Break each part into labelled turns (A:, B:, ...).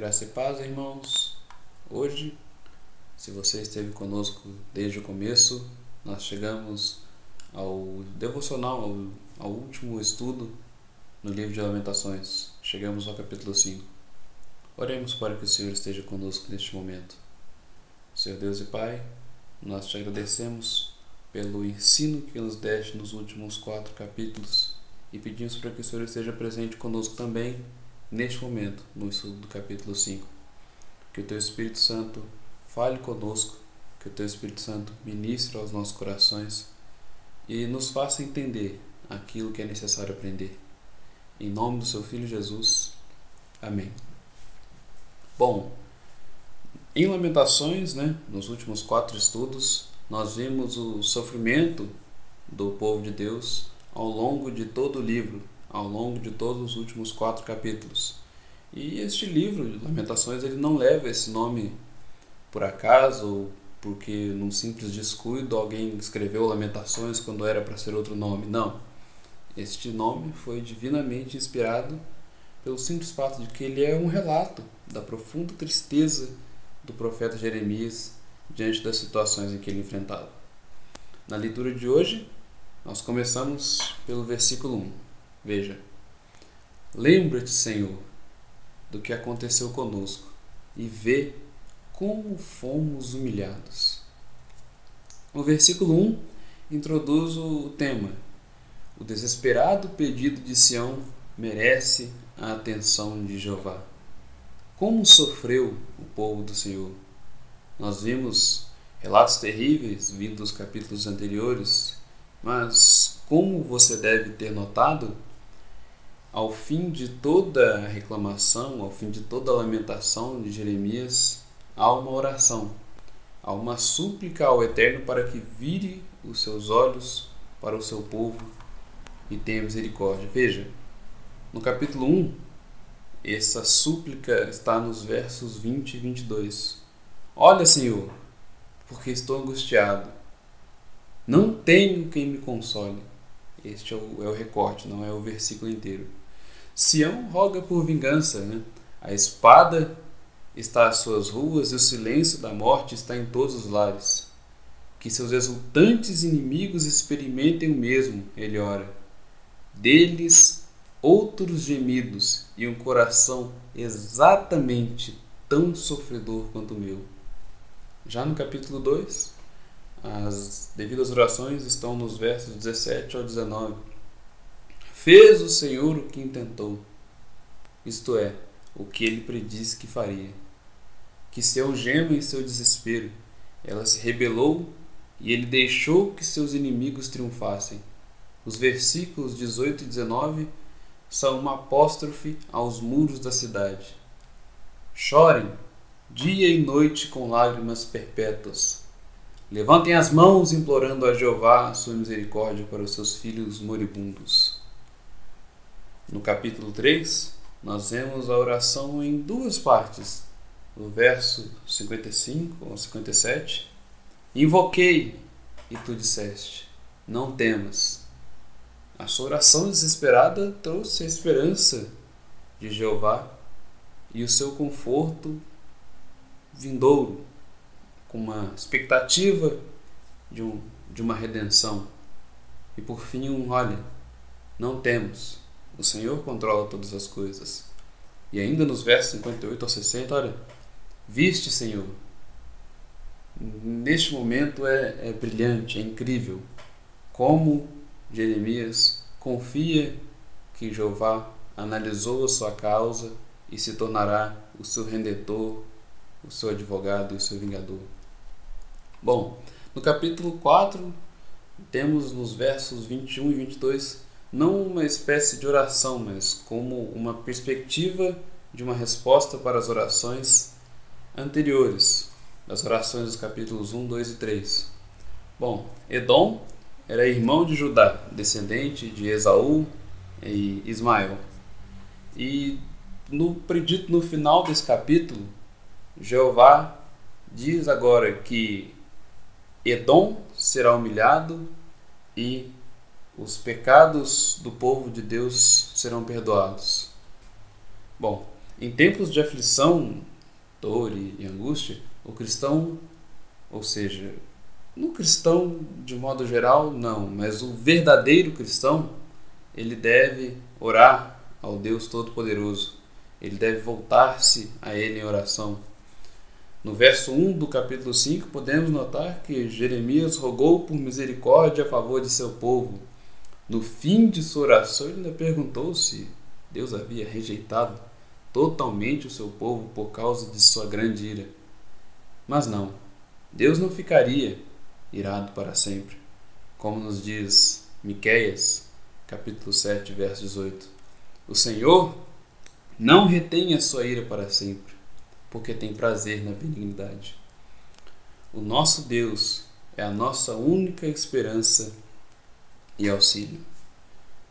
A: Graça e paz, irmãos. Hoje, se você esteve conosco desde o começo, nós chegamos ao devocional, ao, ao último estudo no livro de Lamentações. Chegamos ao capítulo 5. Oremos para que o Senhor esteja conosco neste momento. Senhor Deus e Pai, nós te agradecemos pelo ensino que nos deste nos últimos quatro capítulos e pedimos para que o Senhor esteja presente conosco também neste momento, no estudo do capítulo 5. Que o Teu Espírito Santo fale conosco, que o Teu Espírito Santo ministre aos nossos corações e nos faça entender aquilo que é necessário aprender. Em nome do Seu Filho Jesus. Amém. Bom, em Lamentações, né, nos últimos quatro estudos, nós vimos o sofrimento do povo de Deus ao longo de todo o livro, ao longo de todos os últimos quatro capítulos. E este livro, Lamentações, ele não leva esse nome por acaso ou porque num simples descuido alguém escreveu Lamentações quando era para ser outro nome. Não. Este nome foi divinamente inspirado pelo simples fato de que ele é um relato da profunda tristeza do profeta Jeremias diante das situações em que ele enfrentava. Na leitura de hoje, nós começamos pelo versículo 1. Veja: Lembra-te, Senhor, do que aconteceu conosco e vê como fomos humilhados. O versículo 1 introduz o tema. O desesperado pedido de Sião merece a atenção de Jeová. Como sofreu o povo do Senhor? Nós vimos relatos terríveis vindo dos capítulos anteriores, mas como você deve ter notado, ao fim de toda reclamação, ao fim de toda lamentação de Jeremias, há uma oração, há uma súplica ao Eterno para que vire os seus olhos para o seu povo e tenha misericórdia. Veja, no capítulo 1, essa súplica está nos versos 20 e 22. Olha, Senhor, porque estou angustiado. Não tenho quem me console. Este é o, é o recorte, não é o versículo inteiro. Sião roga por vingança, né? A espada está às suas ruas e o silêncio da morte está em todos os lares. Que seus exultantes inimigos experimentem o mesmo, ele ora. Deles outros gemidos e um coração exatamente tão sofredor quanto o meu. Já no capítulo 2, as devidas orações estão nos versos 17 ao 19. Fez o Senhor o que intentou, isto é, o que ele predisse que faria. Que seu gema em seu desespero, ela se rebelou e ele deixou que seus inimigos triunfassem. Os versículos 18 e 19 são uma apóstrofe aos muros da cidade. Chorem dia e noite com lágrimas perpétuas Levantem as mãos implorando a Jeová a sua misericórdia para os seus filhos moribundos. No capítulo 3, nós vemos a oração em duas partes. No verso 55 ou 57, Invoquei e tu disseste: Não temas. A sua oração desesperada trouxe a esperança de Jeová e o seu conforto vindouro com uma expectativa de, um, de uma redenção. E por fim, um olha, não temos. O Senhor controla todas as coisas. E ainda nos versos 58 ao 60, olha, viste, Senhor. Neste momento é, é brilhante, é incrível. Como Jeremias confia que Jeová analisou a sua causa e se tornará o seu redentor, o seu advogado e o seu vingador. Bom, no capítulo 4, temos nos versos 21 e 22 não uma espécie de oração, mas como uma perspectiva de uma resposta para as orações anteriores, as orações dos capítulos 1, 2 e 3. Bom, Edom era irmão de Judá, descendente de Esaú e Ismael. E no predito no final desse capítulo, Jeová diz agora que Edom será humilhado e os pecados do povo de Deus serão perdoados. Bom, Em tempos de aflição, dor e angústia, o cristão, ou seja, no cristão de modo geral, não, mas o verdadeiro cristão, ele deve orar ao Deus Todo-Poderoso. Ele deve voltar-se a Ele em oração. No verso 1 do capítulo 5, podemos notar que Jeremias rogou por misericórdia a favor de seu povo. No fim de sua oração, ele ainda perguntou se Deus havia rejeitado totalmente o seu povo por causa de sua grande ira. Mas não, Deus não ficaria irado para sempre, como nos diz Miqueias, capítulo 7, verso 18. O Senhor não retém a sua ira para sempre, porque tem prazer na benignidade. O nosso Deus é a nossa única esperança e auxílio.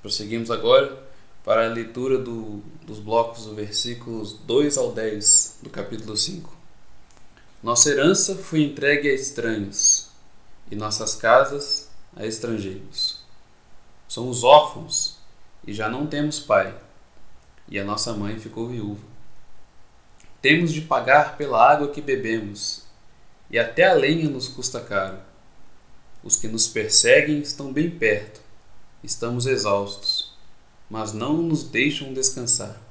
A: Prosseguimos agora para a leitura do, dos blocos dos versículos 2 ao 10 do capítulo 5. Nossa herança foi entregue a estranhos e nossas casas a estrangeiros. Somos órfãos e já não temos pai, e a nossa mãe ficou viúva. Temos de pagar pela água que bebemos, e até a lenha nos custa caro. Os que nos perseguem estão bem perto, estamos exaustos mas não nos deixam descansar.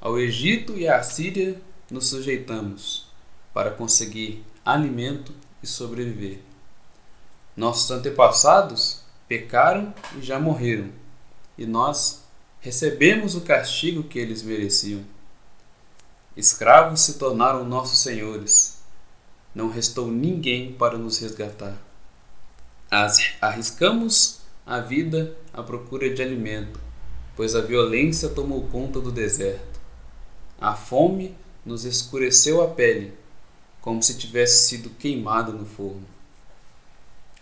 A: Ao Egito e à Síria nos sujeitamos para conseguir alimento e sobreviver. Nossos antepassados pecaram e já morreram, e nós recebemos o castigo que eles mereciam. Escravos se tornaram nossos senhores. Não restou ninguém para nos resgatar. Arriscamos a vida à procura de alimento pois a violência tomou conta do deserto. A fome nos escureceu a pele, como se tivesse sido queimado no forno.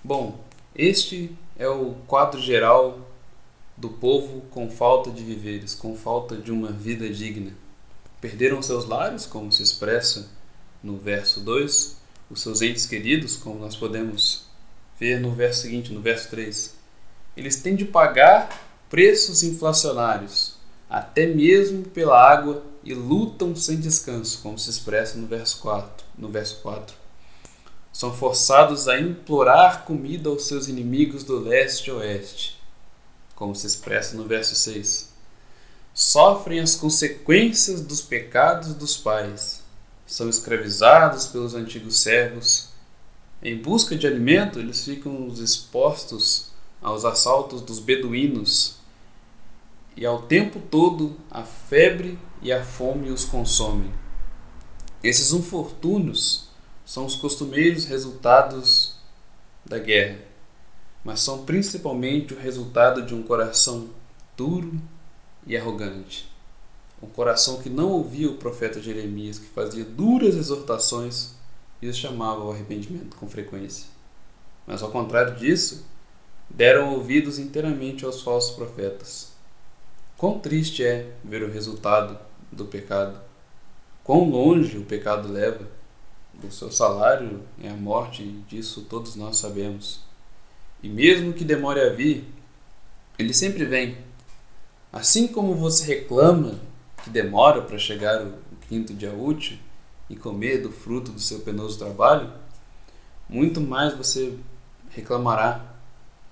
A: Bom, este é o quadro geral do povo com falta de viveres, com falta de uma vida digna. Perderam seus lares, como se expressa no verso 2, os seus entes queridos, como nós podemos ver no verso seguinte, no verso 3. Eles têm de pagar preços inflacionários, até mesmo pela água, e lutam sem descanso, como se expressa no verso 4. No verso 4. São forçados a implorar comida aos seus inimigos do leste e oeste, como se expressa no verso 6. Sofrem as consequências dos pecados dos pais, são escravizados pelos antigos servos. Em busca de alimento, eles ficam expostos aos assaltos dos beduínos e ao tempo todo a febre e a fome os consomem. Esses infortúnios são os costumeiros resultados da guerra, mas são principalmente o resultado de um coração duro e arrogante. Um coração que não ouvia o profeta Jeremias, que fazia duras exortações os chamava ao arrependimento com frequência. Mas ao contrário disso, deram ouvidos inteiramente aos falsos profetas Quão triste é ver o resultado do pecado. Quão longe o pecado leva. O seu salário é a morte, disso todos nós sabemos. E mesmo que demore a vir, ele sempre vem. Assim como você reclama que demora para chegar o quinto dia útil e comer do fruto do seu penoso trabalho, muito mais você reclamará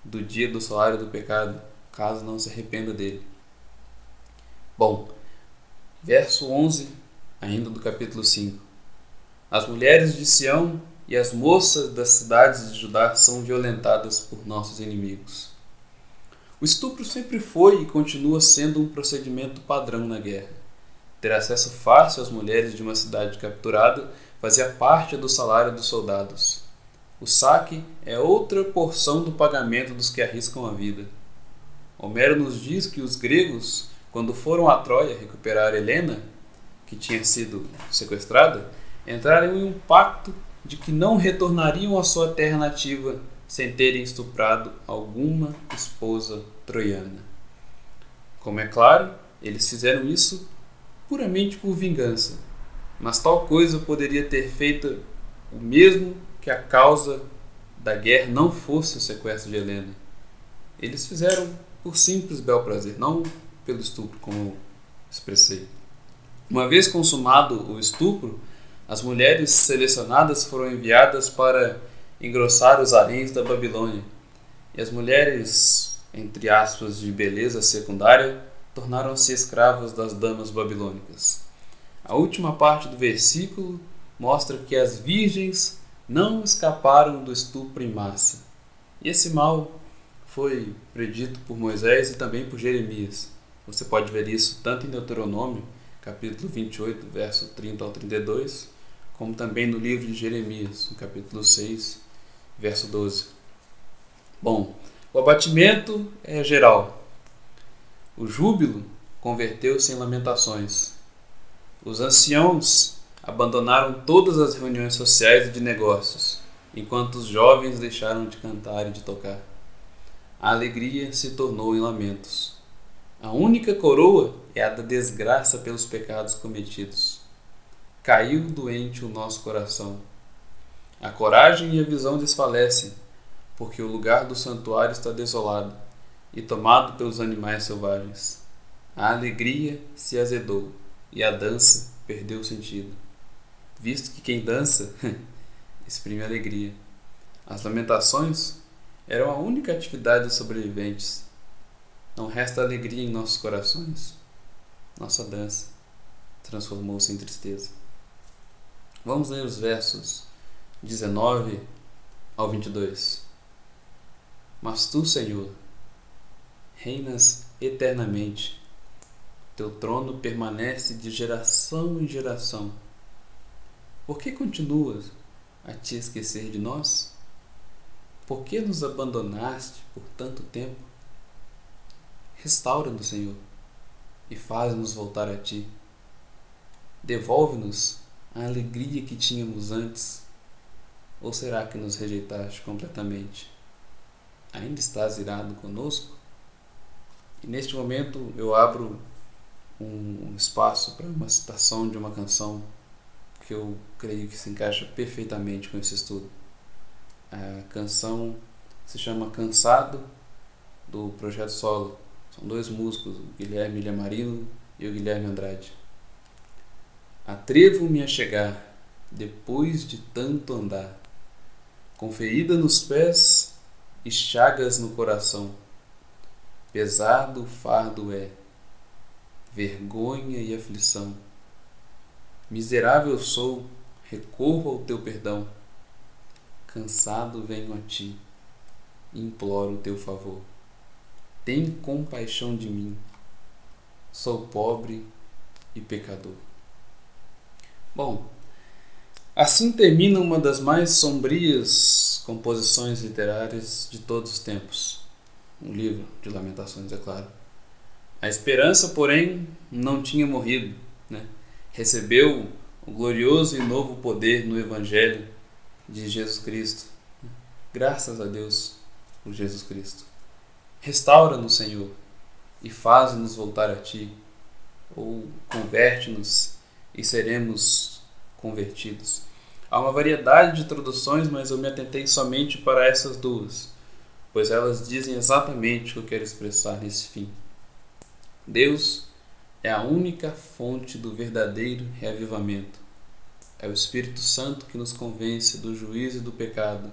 A: do dia do salário do pecado, caso não se arrependa dele. Bom, verso 11, ainda do capítulo 5. As mulheres de Sião e as moças das cidades de Judá são violentadas por nossos inimigos. O estupro sempre foi e continua sendo um procedimento padrão na guerra. Ter acesso fácil às mulheres de uma cidade capturada fazia parte do salário dos soldados. O saque é outra porção do pagamento dos que arriscam a vida. Homero nos diz que os gregos quando foram a Troia recuperar Helena, que tinha sido sequestrada, entraram em um pacto de que não retornariam à sua terra nativa sem terem estuprado alguma esposa troiana. Como é claro, eles fizeram isso puramente por vingança, mas tal coisa poderia ter feito o mesmo que a causa da guerra não fosse o sequestro de Helena. Eles fizeram por simples bel prazer, não pelo estupro, como expressei. Uma vez consumado o estupro, as mulheres selecionadas foram enviadas para engrossar os haréns da Babilônia. E as mulheres, entre aspas, de beleza secundária, tornaram-se escravas das damas babilônicas. A última parte do versículo mostra que as virgens não escaparam do estupro em massa. E esse mal foi predito por Moisés e também por Jeremias. Você pode ver isso tanto em Deuteronômio, capítulo 28, verso 30 ao 32, como também no livro de Jeremias, no capítulo 6, verso 12. Bom, o abatimento é geral. O júbilo converteu-se em lamentações. Os anciãos abandonaram todas as reuniões sociais e de negócios, enquanto os jovens deixaram de cantar e de tocar. A alegria se tornou em lamentos. A única coroa é a da desgraça pelos pecados cometidos. Caiu doente o nosso coração. A coragem e a visão desfalecem, porque o lugar do santuário está desolado e tomado pelos animais selvagens. A alegria se azedou e a dança perdeu o sentido visto que quem dança exprime alegria. As lamentações eram a única atividade dos sobreviventes. Não resta alegria em nossos corações. Nossa dança transformou-se em tristeza. Vamos ler os versos 19 ao 22. Mas tu, Senhor, reinas eternamente. Teu trono permanece de geração em geração. Por que continuas a te esquecer de nós? Por que nos abandonaste por tanto tempo? Restaura-nos, Senhor, e faz-nos voltar a Ti. Devolve-nos a alegria que tínhamos antes. Ou será que nos rejeitaste completamente? Ainda estás irado conosco? E neste momento eu abro um espaço para uma citação de uma canção que eu creio que se encaixa perfeitamente com esse estudo. A canção se chama Cansado, do Projeto Solo. São dois músicos, o Guilherme Ilhamarino e o Guilherme Andrade. Atrevo-me a chegar, depois de tanto andar, com ferida nos pés e chagas no coração. Pesado o fardo é, vergonha e aflição Miserável sou, recorro ao teu perdão. Cansado venho a ti, imploro o teu favor. Tem compaixão de mim. Sou pobre e pecador. Bom, assim termina uma das mais sombrias composições literárias de todos os tempos. Um livro de lamentações, é claro. A esperança, porém, não tinha morrido, né? recebeu o glorioso e novo poder no Evangelho de Jesus Cristo. Graças a Deus por Jesus Cristo. Restaura-nos, Senhor, e faz-nos voltar a Ti, ou converte-nos e seremos convertidos. Há uma variedade de traduções, mas eu me atentei somente para essas duas, pois elas dizem exatamente o que eu quero expressar nesse fim. Deus é a única fonte do verdadeiro reavivamento. É o Espírito Santo que nos convence do juízo e do pecado.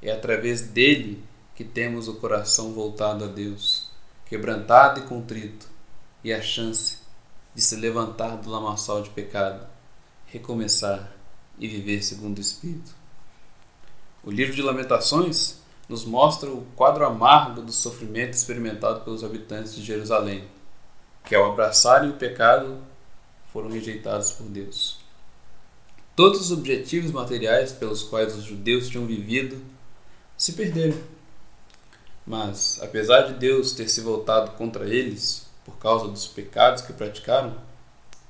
A: É através dele que temos o coração voltado a Deus, quebrantado e contrito, e a chance de se levantar do lamaçal de pecado, recomeçar e viver segundo o Espírito. O livro de Lamentações nos mostra o quadro amargo do sofrimento experimentado pelos habitantes de Jerusalém que ao abraçarem o pecado foram rejeitados por Deus. Todos os objetivos materiais pelos quais os judeus tinham vivido se perderam. Mas, apesar de Deus ter se voltado contra eles por causa dos pecados que praticaram,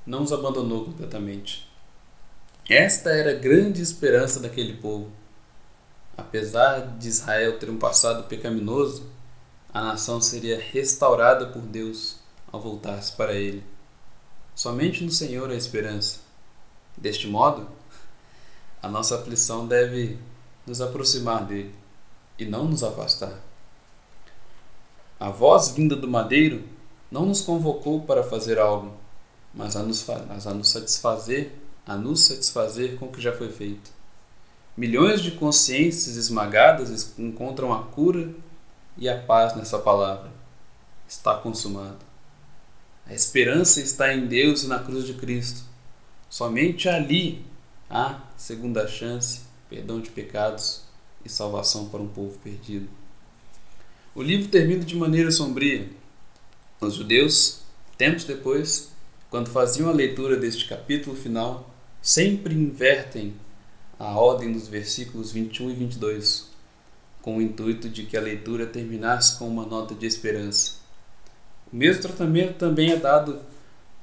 A: não os abandonou completamente. Esta era a grande esperança daquele povo. Apesar de Israel ter um passado pecaminoso, a nação seria restaurada por Deus ao voltar-se para Ele. Somente no Senhor há esperança. Deste modo, a nossa aflição deve nos aproximar dele e não nos afastar. A voz vinda do madeiro não nos convocou para fazer algo, mas a nos, mas a nos satisfazer, a nos satisfazer com o que já foi feito. Milhões de consciências esmagadas encontram a cura e a paz nessa palavra. Está consumado. A esperança está em Deus e na cruz de Cristo. Somente ali há segunda chance, perdão de pecados e salvação para um povo perdido. O livro termina de maneira sombria. Os judeus, tempos depois, quando faziam a leitura deste capítulo final, sempre invertem a ordem dos versículos 21 e 22, com o intuito de que a leitura terminasse com uma nota de esperança. O mesmo tratamento também é dado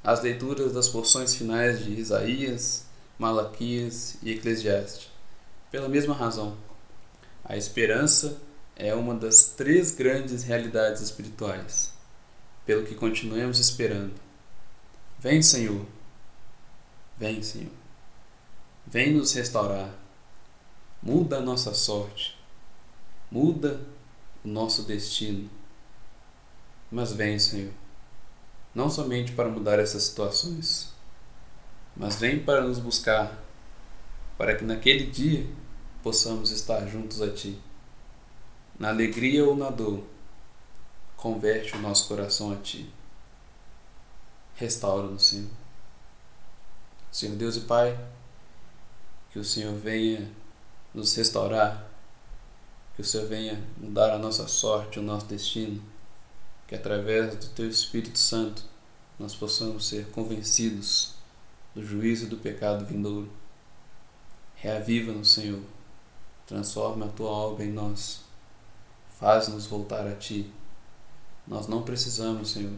A: às leituras das porções finais de Isaías, Malaquias e Eclesiastes, pela mesma razão. A esperança é uma das três grandes realidades espirituais, pelo que continuemos esperando. Vem, Senhor. Vem, Senhor. Vem nos restaurar. Muda a nossa sorte. Muda o nosso destino. Mas vem, Senhor. Não somente para mudar essas situações, mas vem para nos buscar, para que naquele dia possamos estar juntos a Ti. Na alegria ou na dor, converte o nosso coração a Ti. Restaura-nos, Senhor. Senhor Deus e Pai, que o Senhor venha nos restaurar, que o Senhor venha mudar a nossa sorte, o nosso destino, que através do Teu Espírito Santo nós possamos ser convencidos do juízo e do pecado vindouro. Reaviva-nos, Senhor, transforma a Tua obra em nós, faz-nos voltar a Ti. Nós não precisamos, Senhor,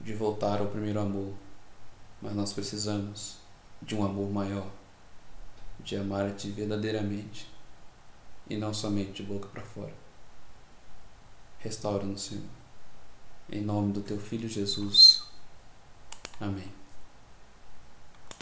A: de voltar ao primeiro amor, mas nós precisamos de um amor maior de amar a Ti verdadeiramente e não somente de boca para fora. Restaura-nos, Senhor. Em nome do Teu Filho Jesus. Amém.